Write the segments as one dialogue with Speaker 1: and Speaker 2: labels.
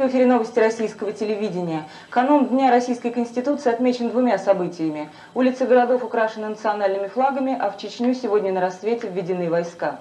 Speaker 1: В эфире новости российского телевидения. Канун Дня Российской Конституции отмечен двумя событиями. Улицы городов украшены национальными флагами, а в Чечню сегодня на рассвете введены войска.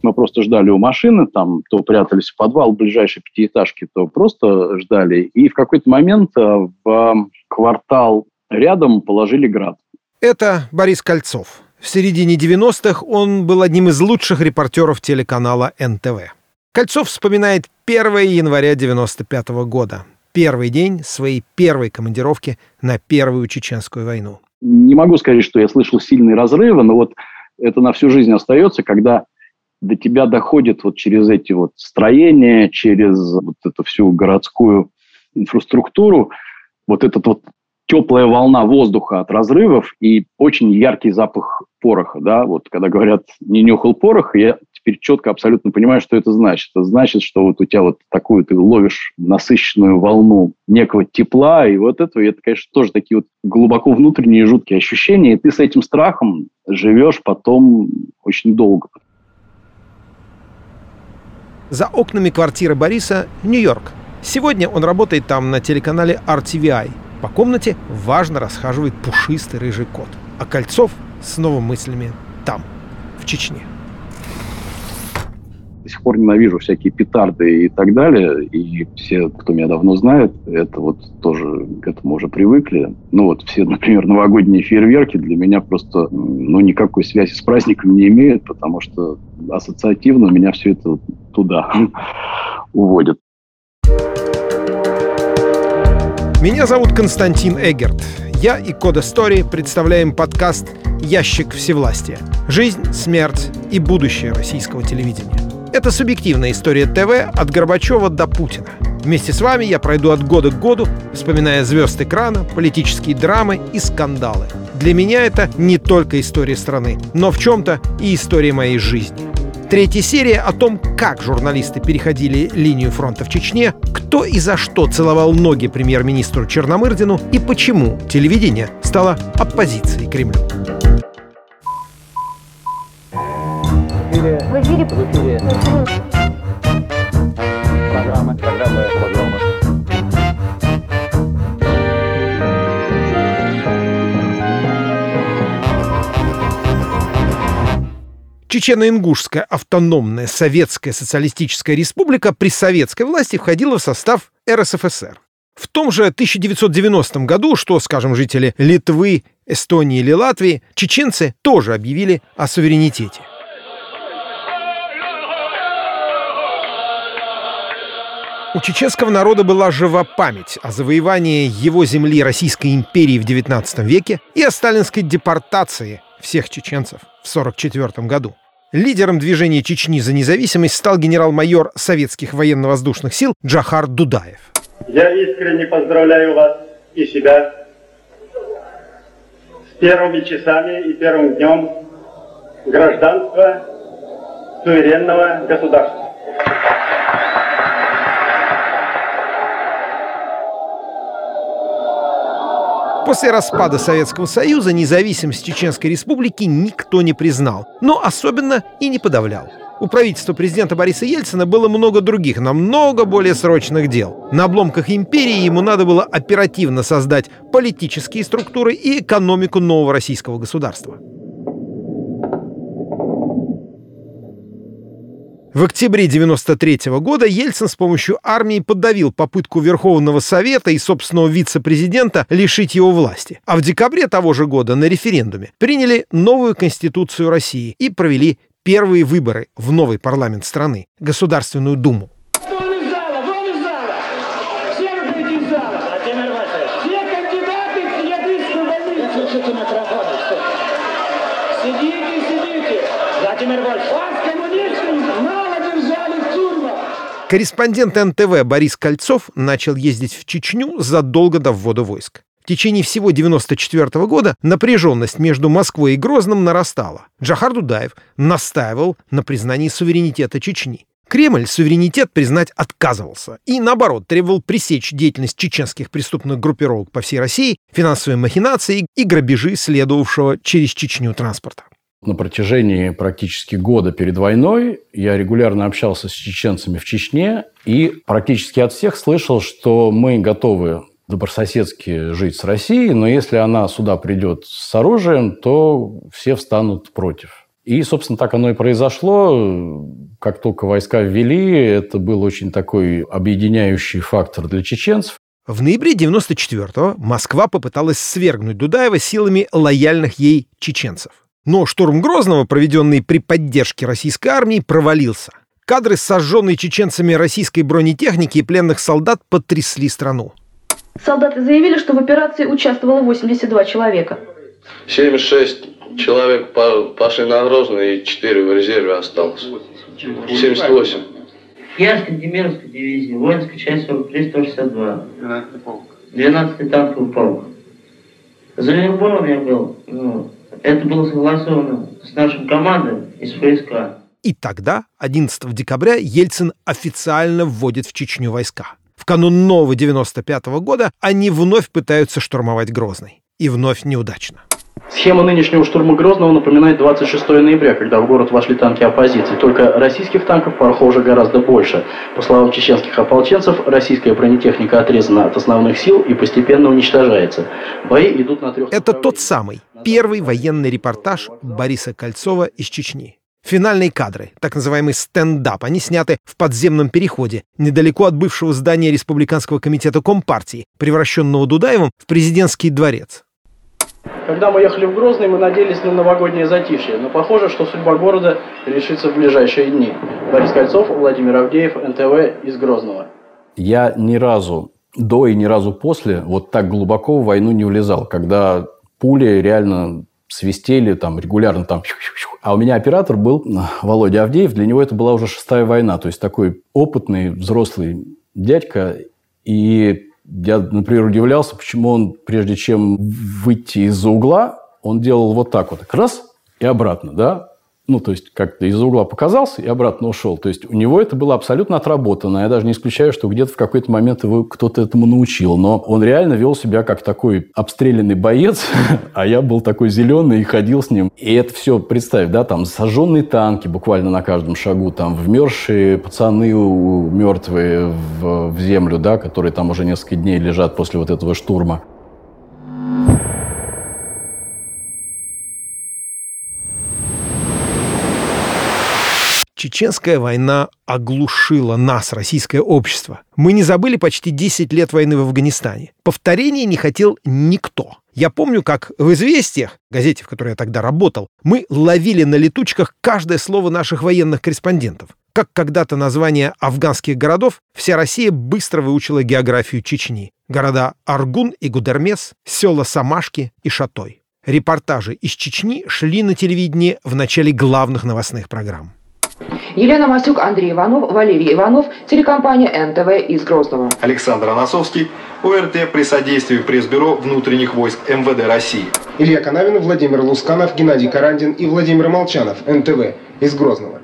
Speaker 2: Мы просто ждали у машины, там то прятались в подвал ближайшей пятиэтажки, то просто ждали. И в какой-то момент э, в квартал рядом положили град.
Speaker 3: Это Борис Кольцов. В середине 90-х он был одним из лучших репортеров телеканала НТВ. Кольцов вспоминает 1 января 95 года, первый день своей первой командировки на Первую Чеченскую войну.
Speaker 2: Не могу сказать, что я слышал сильные разрывы, но вот это на всю жизнь остается, когда до тебя доходит вот через эти вот строения, через вот эту всю городскую инфраструктуру, вот этот вот теплая волна воздуха от разрывов и очень яркий запах пороха, да, вот когда говорят «не нюхал порох», я теперь четко абсолютно понимаю, что это значит. Это значит, что вот у тебя вот такую ты ловишь насыщенную волну некого тепла, и вот этого, и это, конечно, тоже такие вот глубоко внутренние жуткие ощущения, и ты с этим страхом живешь потом очень долго.
Speaker 3: За окнами квартиры Бориса Нью-Йорк. Сегодня он работает там на телеканале RTVI. По комнате важно расхаживает пушистый рыжий кот. А Кольцов снова мыслями там, в Чечне
Speaker 2: сих пор ненавижу всякие петарды и так далее. И все, кто меня давно знает, это вот тоже к этому уже привыкли. Ну вот все, например, новогодние фейерверки для меня просто ну, никакой связи с праздником не имеют, потому что ассоциативно меня все это туда уводит.
Speaker 3: Меня зовут Константин Эгерт. Я и Кода Стори представляем подкаст «Ящик всевластия. Жизнь, смерть и будущее российского телевидения». Это субъективная история ТВ от Горбачева до Путина. Вместе с вами я пройду от года к году, вспоминая звезд экрана, политические драмы и скандалы. Для меня это не только история страны, но в чем-то и история моей жизни. Третья серия о том, как журналисты переходили линию фронта в Чечне, кто и за что целовал ноги премьер-министру Черномырдину и почему телевидение стало оппозицией Кремлю.
Speaker 4: Эфире. В эфире. В эфире. Программа. Программа. Программа.
Speaker 3: Чечено-Ингушская автономная советская социалистическая республика при советской власти входила в состав РСФСР. В том же 1990 году, что, скажем, жители Литвы, Эстонии или Латвии, чеченцы тоже объявили о суверенитете. У чеченского народа была жива память о завоевании его земли Российской империи в XIX веке и о сталинской депортации всех чеченцев в 1944 году. Лидером движения Чечни за независимость стал генерал-майор советских военно-воздушных сил Джахар Дудаев.
Speaker 5: Я искренне поздравляю вас и себя с первыми часами и первым днем гражданства суверенного государства.
Speaker 3: После распада Советского Союза независимость Чеченской Республики никто не признал, но особенно и не подавлял. У правительства президента Бориса Ельцина было много других, намного более срочных дел. На обломках империи ему надо было оперативно создать политические структуры и экономику нового российского государства. В октябре 93 -го года Ельцин с помощью армии подавил попытку Верховного Совета и собственного вице-президента лишить его власти. А в декабре того же года на референдуме приняли новую Конституцию России и провели первые выборы в новый парламент страны – Государственную Думу.
Speaker 6: Сидите, сидите. Владимир Вольф,
Speaker 3: Корреспондент НТВ Борис Кольцов начал ездить в Чечню задолго до ввода войск. В течение всего 1994 года напряженность между Москвой и Грозным нарастала. Джахар Дудаев настаивал на признании суверенитета Чечни. Кремль суверенитет признать отказывался и, наоборот, требовал пресечь деятельность чеченских преступных группировок по всей России, финансовые махинации и грабежи следовавшего через Чечню транспорта.
Speaker 7: На протяжении практически года перед войной я регулярно общался с чеченцами в Чечне и практически от всех слышал, что мы готовы добрососедски жить с Россией, но если она сюда придет с оружием, то все встанут против. И, собственно, так оно и произошло. Как только войска ввели, это был очень такой объединяющий фактор для чеченцев.
Speaker 3: В ноябре 94-го Москва попыталась свергнуть Дудаева силами лояльных ей чеченцев. Но штурм Грозного, проведенный при поддержке российской армии, провалился. Кадры сожженной чеченцами российской бронетехники и пленных солдат потрясли страну.
Speaker 8: Солдаты заявили, что в операции участвовало 82 человека.
Speaker 9: 76 человек пошли на Грозный и 4 в резерве осталось. 78.
Speaker 10: Я с Кантемировской дивизии, воинская часть 43-162. 12-й танковый полк. За Ленинбором я был. Ну, это было согласовано с нашим командой из ФСК.
Speaker 3: И тогда, 11 декабря, Ельцин официально вводит в Чечню войска. В канун нового 95 -го года они вновь пытаются штурмовать Грозный. И вновь неудачно.
Speaker 11: Схема нынешнего штурма Грозного напоминает 26 ноября, когда в город вошли танки оппозиции. Только российских танков порохов уже гораздо больше. По словам чеченских ополченцев, российская бронетехника отрезана от основных сил и постепенно уничтожается. Бои идут на трех...
Speaker 3: Это тот самый первый военный репортаж Бориса Кольцова из Чечни. Финальные кадры, так называемый стендап, они сняты в подземном переходе, недалеко от бывшего здания Республиканского комитета Компартии, превращенного Дудаевым в президентский дворец.
Speaker 11: Когда мы ехали в Грозный, мы надеялись на новогоднее затишье, но похоже, что судьба города решится в ближайшие дни. Борис Кольцов, Владимир Авдеев, НТВ из Грозного.
Speaker 7: Я ни разу до и ни разу после вот так глубоко в войну не влезал, когда пули реально свистели там регулярно там. А у меня оператор был Володя Авдеев, для него это была уже шестая война, то есть такой опытный взрослый дядька, и я, например, удивлялся, почему он, прежде чем выйти из-за угла, он делал вот так вот, раз и обратно, да, ну, то есть, как-то из-за угла показался и обратно ушел. То есть, у него это было абсолютно отработано. Я даже не исключаю, что где-то в какой-то момент его кто-то этому научил. Но он реально вел себя как такой обстрелянный боец, а я был такой зеленый и ходил с ним. И это все, представь, да, там сожженные танки буквально на каждом шагу, там вмерзшие пацаны мертвые в, в землю, да, которые там уже несколько дней лежат после вот этого штурма.
Speaker 3: Чеченская война оглушила нас, российское общество. Мы не забыли почти 10 лет войны в Афганистане. Повторения не хотел никто. Я помню, как в «Известиях», газете, в которой я тогда работал, мы ловили на летучках каждое слово наших военных корреспондентов. Как когда-то название афганских городов, вся Россия быстро выучила географию Чечни. Города Аргун и Гудермес, села Самашки и Шатой. Репортажи из Чечни шли на телевидении в начале главных новостных программ.
Speaker 12: Елена Масюк, Андрей Иванов, Валерий Иванов, телекомпания НТВ из Грозного.
Speaker 13: Александр Анасовский, ОРТ при содействии пресс-бюро внутренних войск МВД России.
Speaker 14: Илья Канавин, Владимир Лусканов, Геннадий Карандин и Владимир Молчанов, НТВ из Грозного.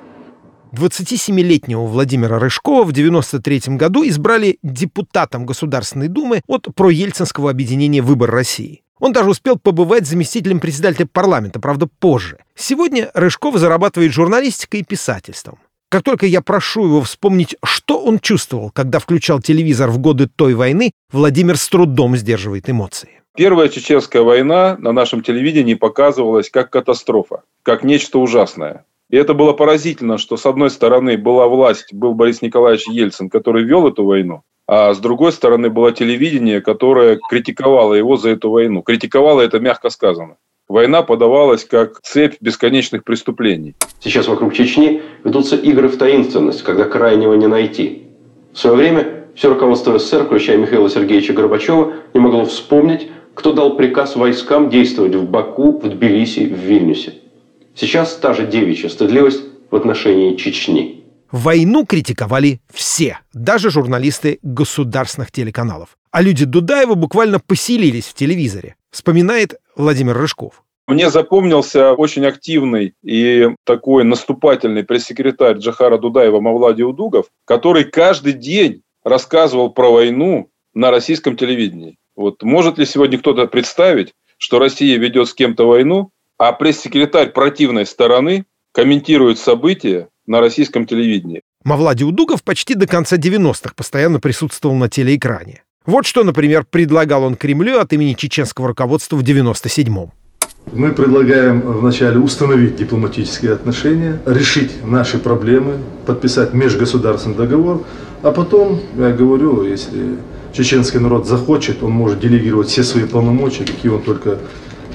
Speaker 3: 27-летнего Владимира Рыжкова в 1993 году избрали депутатом Государственной Думы от проельцинского объединения «Выбор России». Он даже успел побывать заместителем председателя парламента, правда, позже. Сегодня Рыжков зарабатывает журналистикой и писательством. Как только я прошу его вспомнить, что он чувствовал, когда включал телевизор в годы той войны, Владимир с трудом сдерживает эмоции.
Speaker 15: Первая чеченская война на нашем телевидении показывалась как катастрофа, как нечто ужасное. И это было поразительно, что с одной стороны была власть, был Борис Николаевич Ельцин, который вел эту войну, а с другой стороны было телевидение, которое критиковало его за эту войну. Критиковало это мягко сказано. Война подавалась как цепь бесконечных преступлений.
Speaker 16: Сейчас вокруг Чечни ведутся игры в таинственность, когда крайнего не найти. В свое время все руководство СССР, включая Михаила Сергеевича Горбачева, не могло вспомнить, кто дал приказ войскам действовать в Баку, в Тбилиси, в Вильнюсе. Сейчас та же девичья стыдливость в отношении Чечни.
Speaker 3: Войну критиковали все, даже журналисты государственных телеканалов. А люди Дудаева буквально поселились в телевизоре, вспоминает Владимир Рыжков.
Speaker 15: Мне запомнился очень активный и такой наступательный пресс-секретарь Джахара Дудаева Мавлади Удугов, который каждый день рассказывал про войну на российском телевидении. Вот может ли сегодня кто-то представить, что Россия ведет с кем-то войну, а пресс-секретарь противной стороны комментирует события на российском телевидении.
Speaker 3: Мавлади Удугов почти до конца 90-х постоянно присутствовал на телеэкране. Вот что, например, предлагал он Кремлю от имени чеченского руководства в 97-м.
Speaker 17: Мы предлагаем вначале установить дипломатические отношения, решить наши проблемы, подписать межгосударственный договор, а потом, я говорю, если чеченский народ захочет, он может делегировать все свои полномочия, какие он только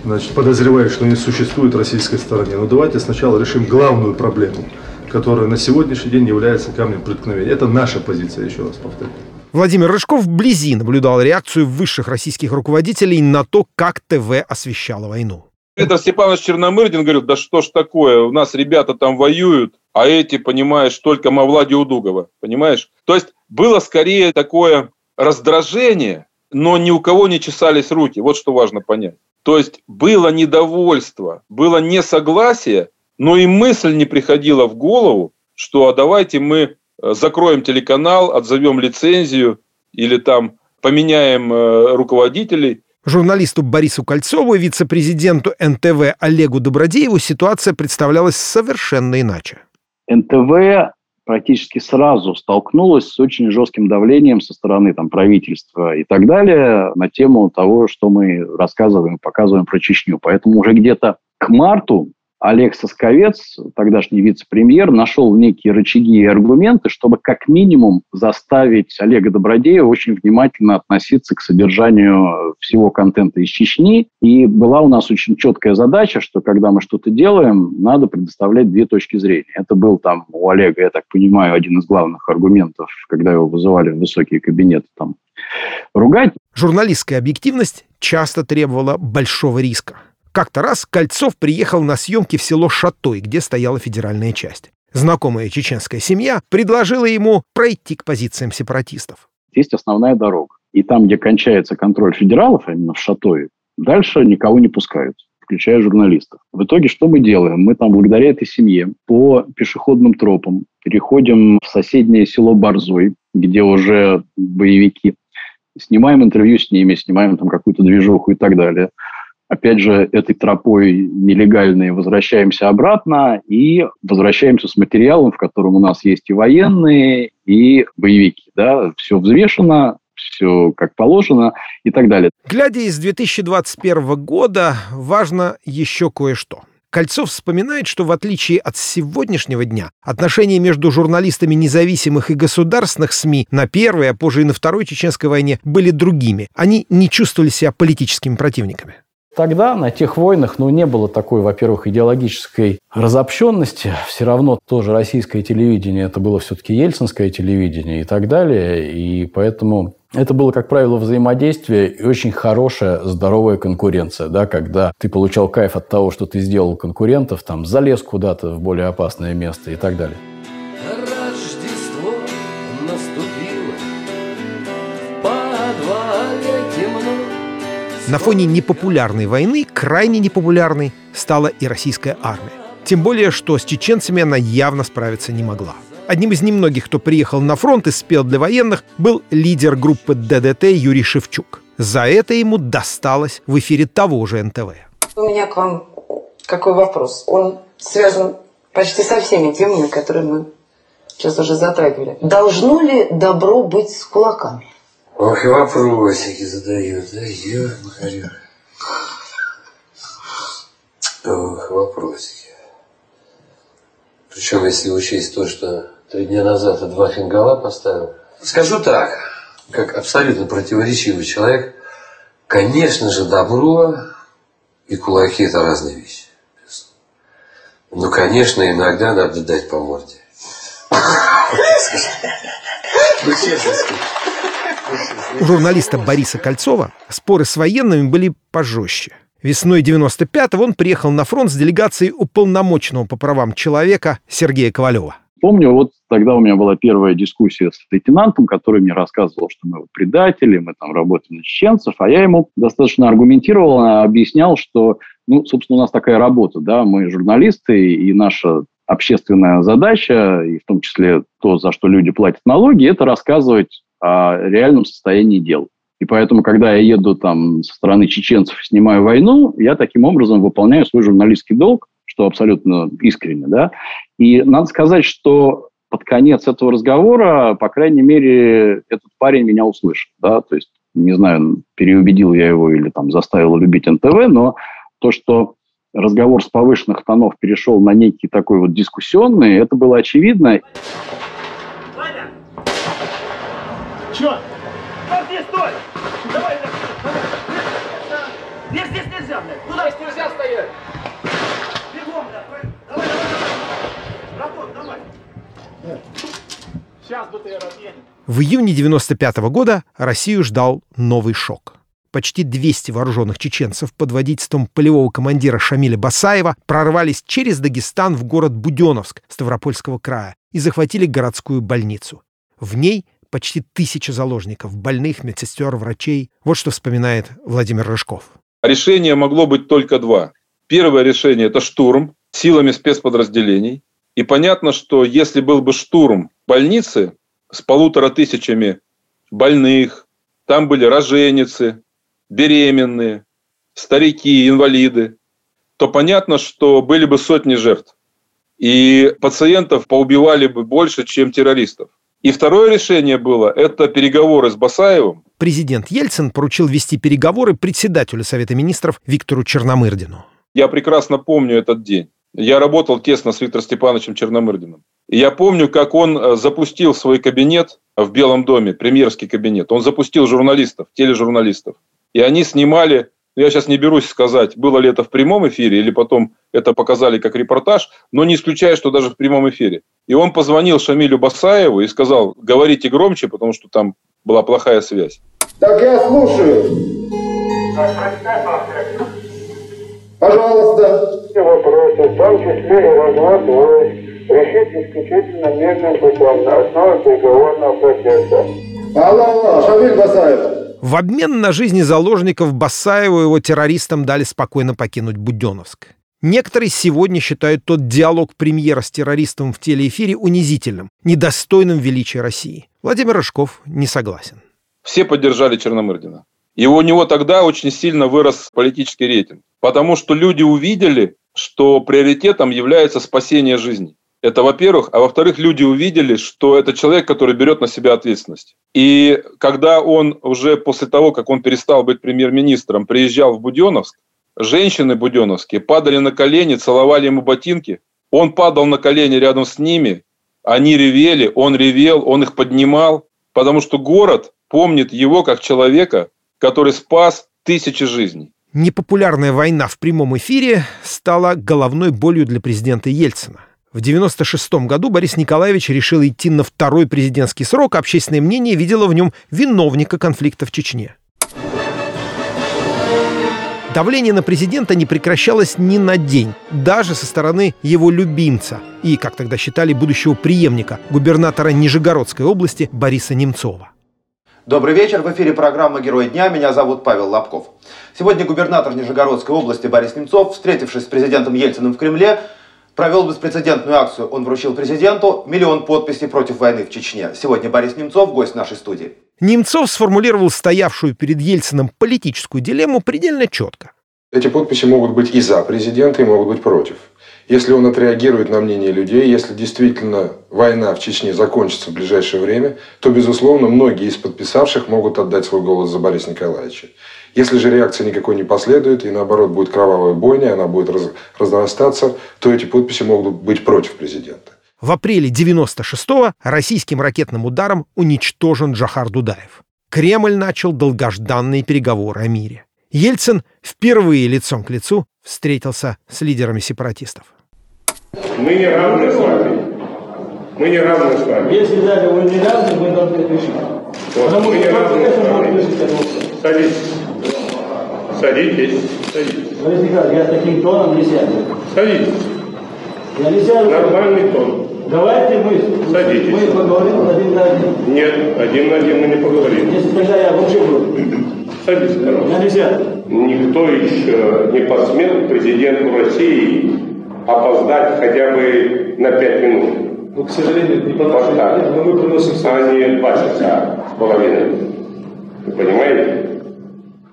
Speaker 17: значит, подозревает, что они существуют в российской стороне. Но давайте сначала решим главную проблему, которая на сегодняшний день является камнем преткновения. Это наша позиция, еще раз повторю.
Speaker 3: Владимир Рыжков вблизи наблюдал реакцию высших российских руководителей на то, как ТВ освещало войну.
Speaker 15: Виктор Степанович Черномырдин говорил, да что ж такое, у нас ребята там воюют, а эти, понимаешь, только Мавлади Удугова, понимаешь? То есть было скорее такое раздражение, но ни у кого не чесались руки, вот что важно понять. То есть было недовольство, было несогласие, но и мысль не приходила в голову, что а давайте мы э, закроем телеканал, отзовем лицензию или там поменяем э, руководителей.
Speaker 3: Журналисту Борису Кольцову и вице-президенту НТВ Олегу Добродееву ситуация представлялась совершенно иначе.
Speaker 2: НТВ практически сразу столкнулась с очень жестким давлением со стороны там, правительства и так далее на тему того, что мы рассказываем, показываем про Чечню. Поэтому уже где-то к марту Олег Сосковец, тогдашний вице-премьер, нашел некие рычаги и аргументы, чтобы как минимум заставить Олега Добродеева очень внимательно относиться к содержанию всего контента из Чечни. И была у нас очень четкая задача, что когда мы что-то делаем, надо предоставлять две точки зрения. Это был там у Олега, я так понимаю, один из главных аргументов, когда его вызывали в высокие кабинеты там ругать.
Speaker 3: Журналистская объективность часто требовала большого риска. Как-то раз Кольцов приехал на съемки в село Шатой, где стояла федеральная часть. Знакомая чеченская семья предложила ему пройти к позициям сепаратистов.
Speaker 2: Есть основная дорога. И там, где кончается контроль федералов, а именно в Шатое, дальше никого не пускают включая журналистов. В итоге что мы делаем? Мы там благодаря этой семье по пешеходным тропам переходим в соседнее село Борзой, где уже боевики. Снимаем интервью с ними, снимаем там какую-то движуху и так далее опять же, этой тропой нелегальной возвращаемся обратно и возвращаемся с материалом, в котором у нас есть и военные, и боевики. Да? Все взвешено, все как положено и так далее.
Speaker 3: Глядя из 2021 года, важно еще кое-что. Кольцов вспоминает, что в отличие от сегодняшнего дня, отношения между журналистами независимых и государственных СМИ на первой, а позже и на второй чеченской войне были другими. Они не чувствовали себя политическими противниками.
Speaker 7: Тогда на тех войнах ну, не было такой, во-первых, идеологической разобщенности. Все равно тоже российское телевидение, это было все-таки ельцинское телевидение и так далее. И поэтому это было, как правило, взаимодействие и очень хорошая, здоровая конкуренция, да, когда ты получал кайф от того, что ты сделал конкурентов, там, залез куда-то в более опасное место и так далее.
Speaker 3: На фоне непопулярной войны крайне непопулярной стала и российская армия. Тем более, что с чеченцами она явно справиться не могла. Одним из немногих, кто приехал на фронт и спел для военных, был лидер группы ДДТ Юрий Шевчук. За это ему досталось в эфире того же НТВ.
Speaker 18: У меня к вам какой вопрос? Он связан почти со всеми темами, которые мы сейчас уже затрагивали. Должно ли добро быть с кулаками?
Speaker 19: Ох, и вопросики задают, да, ё Ох, вопросики. Причем, если учесть то, что три дня назад я два фингала поставил. Скажу так, как абсолютно противоречивый человек, конечно же, добро и кулаки – это разные вещи. Ну, конечно, иногда надо дать по морде.
Speaker 3: Ну, честно у журналиста Бориса Кольцова споры с военными были пожестче. Весной 95-го он приехал на фронт с делегацией уполномоченного по правам человека Сергея Ковалева.
Speaker 2: Помню, вот тогда у меня была первая дискуссия с лейтенантом, который мне рассказывал, что мы предатели, мы там работаем на чеченцев, а я ему достаточно аргументированно объяснял, что, ну, собственно, у нас такая работа, да, мы журналисты, и наша общественная задача, и в том числе то, за что люди платят налоги, это рассказывать о реальном состоянии дел. И поэтому, когда я еду там со стороны чеченцев снимаю войну, я таким образом выполняю свой журналистский долг, что абсолютно искренне, да. И надо сказать, что под конец этого разговора, по крайней мере, этот парень меня услышал, да, то есть, не знаю, переубедил я его или там заставил любить НТВ, но то, что разговор с повышенных тонов перешел на некий такой вот дискуссионный, это было очевидно.
Speaker 6: Как здесь стой? Давай, давай. Здесь, здесь нельзя, блядь. Куда здесь нельзя стоять? Бегом, блядь. Давай, давай, давай. Братон, давай. Сейчас БТР отъедет.
Speaker 3: В июне 95 года Россию ждал новый шок. Почти 200 вооруженных чеченцев под водительством полевого командира Шамиля Басаева прорвались через Дагестан в город Буденновск Ставропольского края и захватили городскую больницу. В ней почти тысяча заложников, больных, медсестер, врачей. Вот что вспоминает Владимир Рыжков.
Speaker 15: Решение могло быть только два. Первое решение – это штурм силами спецподразделений. И понятно, что если был бы штурм больницы с полутора тысячами больных, там были роженицы, беременные, старики, инвалиды, то понятно, что были бы сотни жертв. И пациентов поубивали бы больше, чем террористов. И второе решение было – это переговоры с Басаевым.
Speaker 3: Президент Ельцин поручил вести переговоры председателю Совета министров Виктору Черномырдину.
Speaker 15: Я прекрасно помню этот день. Я работал тесно с Виктором Степановичем Черномырдиным. И я помню, как он э, запустил свой кабинет в Белом доме, премьерский кабинет. Он запустил журналистов, тележурналистов. И они снимали, я сейчас не берусь сказать, было ли это в прямом эфире или потом это показали как репортаж, но не исключаю, что даже в прямом эфире. И он позвонил Шамилю Басаеву и сказал, говорите громче, потому что там была плохая связь.
Speaker 20: Так я слушаю. Пожалуйста.
Speaker 5: Все вопросы, в том числе и развод войск, решить исключительно мирным путем на основе переговорного процесса.
Speaker 20: Алло, Шамиль Басаев.
Speaker 3: В обмен на жизни заложников Басаеву его террористам дали спокойно покинуть Буденновск. Некоторые сегодня считают тот диалог премьера с террористом в телеэфире унизительным, недостойным величия России. Владимир Рыжков не согласен.
Speaker 15: Все поддержали Черномырдина. И у него тогда очень сильно вырос политический рейтинг. Потому что люди увидели, что приоритетом является спасение жизни. Это во-первых. А во-вторых, люди увидели, что это человек, который берет на себя ответственность. И когда он уже после того, как он перестал быть премьер-министром, приезжал в Буденновск, женщины буденовские падали на колени, целовали ему ботинки. Он падал на колени рядом с ними, они ревели, он ревел, он их поднимал, потому что город помнит его как человека, который спас тысячи жизней.
Speaker 3: Непопулярная война в прямом эфире стала головной болью для президента Ельцина. В 1996 году Борис Николаевич решил идти на второй президентский срок, общественное мнение видело в нем виновника конфликта в Чечне. Давление на президента не прекращалось ни на день, даже со стороны его любимца и, как тогда считали, будущего преемника, губернатора Нижегородской области Бориса Немцова.
Speaker 21: Добрый вечер. В эфире программа «Герой дня». Меня зовут Павел Лобков. Сегодня губернатор Нижегородской области Борис Немцов, встретившись с президентом Ельциным в Кремле, провел беспрецедентную акцию. Он вручил президенту миллион подписей против войны в Чечне. Сегодня Борис Немцов, гость нашей студии.
Speaker 3: Немцов сформулировал стоявшую перед Ельциным политическую дилемму предельно четко.
Speaker 22: Эти подписи могут быть и за президента, и могут быть против. Если он отреагирует на мнение людей, если действительно война в Чечне закончится в ближайшее время, то, безусловно, многие из подписавших могут отдать свой голос за Бориса Николаевича. Если же реакции никакой не последует, и наоборот будет кровавая бойня, она будет раз, разрастаться, то эти подписи могут быть против президента.
Speaker 3: В апреле 96-го российским ракетным ударом уничтожен Джахар Дудаев. Кремль начал долгожданные переговоры о мире. Ельцин впервые лицом к лицу встретился с лидерами сепаратистов.
Speaker 5: Мы не равны с вами. Мы не равны с вами.
Speaker 10: Если даже вы не равны, мы должны решить.
Speaker 5: Вот,
Speaker 10: Потому
Speaker 5: мы не равны с вами. Садитесь. Садитесь. Садитесь.
Speaker 10: Борис Николаевич, я таким тоном не сяду.
Speaker 5: Садитесь.
Speaker 10: Я не сяду.
Speaker 5: Нормальный тон.
Speaker 10: Давайте мы,
Speaker 5: Садитесь.
Speaker 10: мы поговорим один на один.
Speaker 5: Нет, один на один мы не поговорим.
Speaker 10: Если тогда я вообще буду.
Speaker 5: Садитесь, пожалуйста.
Speaker 10: Я не сяду.
Speaker 5: Никто еще не посмел президенту России опоздать хотя бы на пять минут.
Speaker 10: Ну, к сожалению, не по
Speaker 5: так.
Speaker 10: но мы приносим
Speaker 5: А не два часа с половиной. Вы понимаете?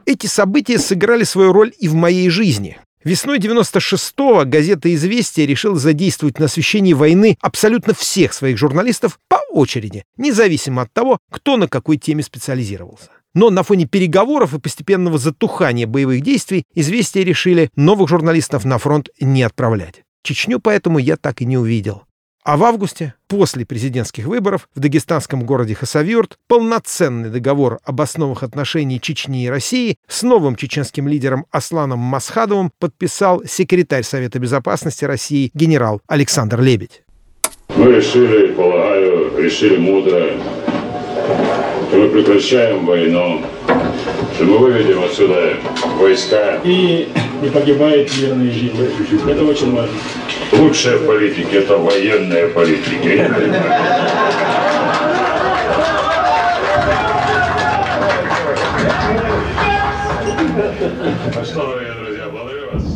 Speaker 3: Эти события сыграли свою роль и в моей жизни. Весной 96-го газета «Известия» решила задействовать на освещении войны абсолютно всех своих журналистов по очереди, независимо от того, кто на какой теме специализировался. Но на фоне переговоров и постепенного затухания боевых действий «Известия» решили новых журналистов на фронт не отправлять. Чечню поэтому я так и не увидел. А в августе, после президентских выборов, в дагестанском городе Хасавюрт полноценный договор об основах отношений Чечни и России с новым чеченским лидером Асланом Масхадовым подписал секретарь Совета Безопасности России генерал Александр Лебедь.
Speaker 23: Мы решили, полагаю, решили мудро, что мы прекращаем войну, что мы выведем отсюда войска.
Speaker 24: И не погибают мирные жители. Это очень важно.
Speaker 23: Лучшая в политике – это военная политика. Я не понимаю.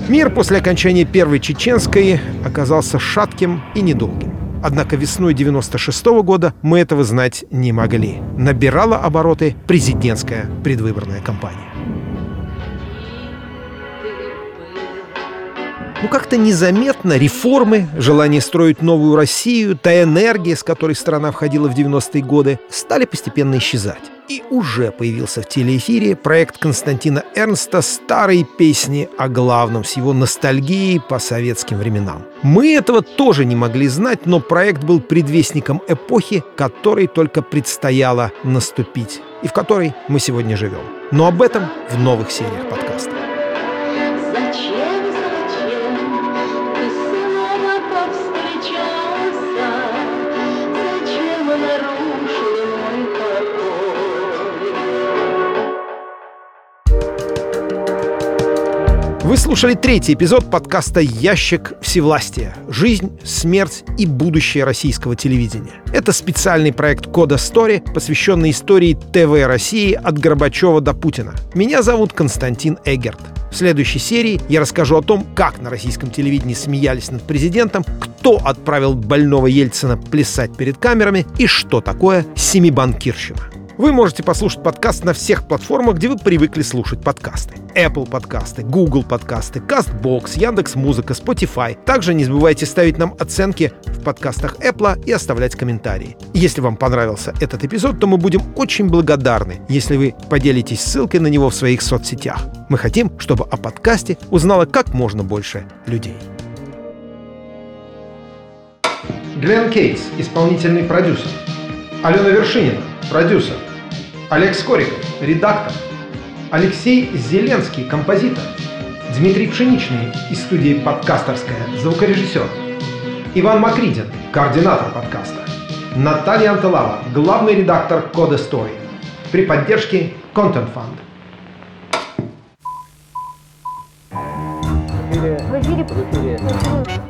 Speaker 3: Мир после окончания Первой Чеченской оказался шатким и недолгим. Однако весной 96 -го года мы этого знать не могли. Набирала обороты президентская предвыборная кампания. Ну как-то незаметно реформы, желание строить новую Россию, та энергия, с которой страна входила в 90-е годы, стали постепенно исчезать. И уже появился в телеэфире проект Константина Эрнста «Старые песни о главном» с его ностальгией по советским временам. Мы этого тоже не могли знать, но проект был предвестником эпохи, которой только предстояло наступить, и в которой мы сегодня живем. Но об этом в новых сериях подкаста. Вы слушали третий эпизод подкаста «Ящик всевластия. Жизнь, смерть и будущее российского телевидения». Это специальный проект «Кода Стори», посвященный истории ТВ России от Горбачева до Путина. Меня зовут Константин Эгерт. В следующей серии я расскажу о том, как на российском телевидении смеялись над президентом, кто отправил больного Ельцина плясать перед камерами и что такое семибанкирщина. Вы можете послушать подкаст на всех платформах, где вы привыкли слушать подкасты. Apple подкасты, Google подкасты, CastBox, Яндекс.Музыка, Spotify. Также не забывайте ставить нам оценки в подкастах Apple и оставлять комментарии. Если вам понравился этот эпизод, то мы будем очень благодарны, если вы поделитесь ссылкой на него в своих соцсетях. Мы хотим, чтобы о подкасте узнало как можно больше людей. Глен Кейтс, исполнительный продюсер. Алена Вершинина, продюсер. Олег Скориков, редактор. Алексей Зеленский, композитор. Дмитрий Пшеничный из студии «Подкастерская», звукорежиссер. Иван Макридин, координатор подкаста. Наталья Анталава, главный редактор «Кода Story». При поддержке Content Fund.
Speaker 25: В эфире. В эфире. В эфире.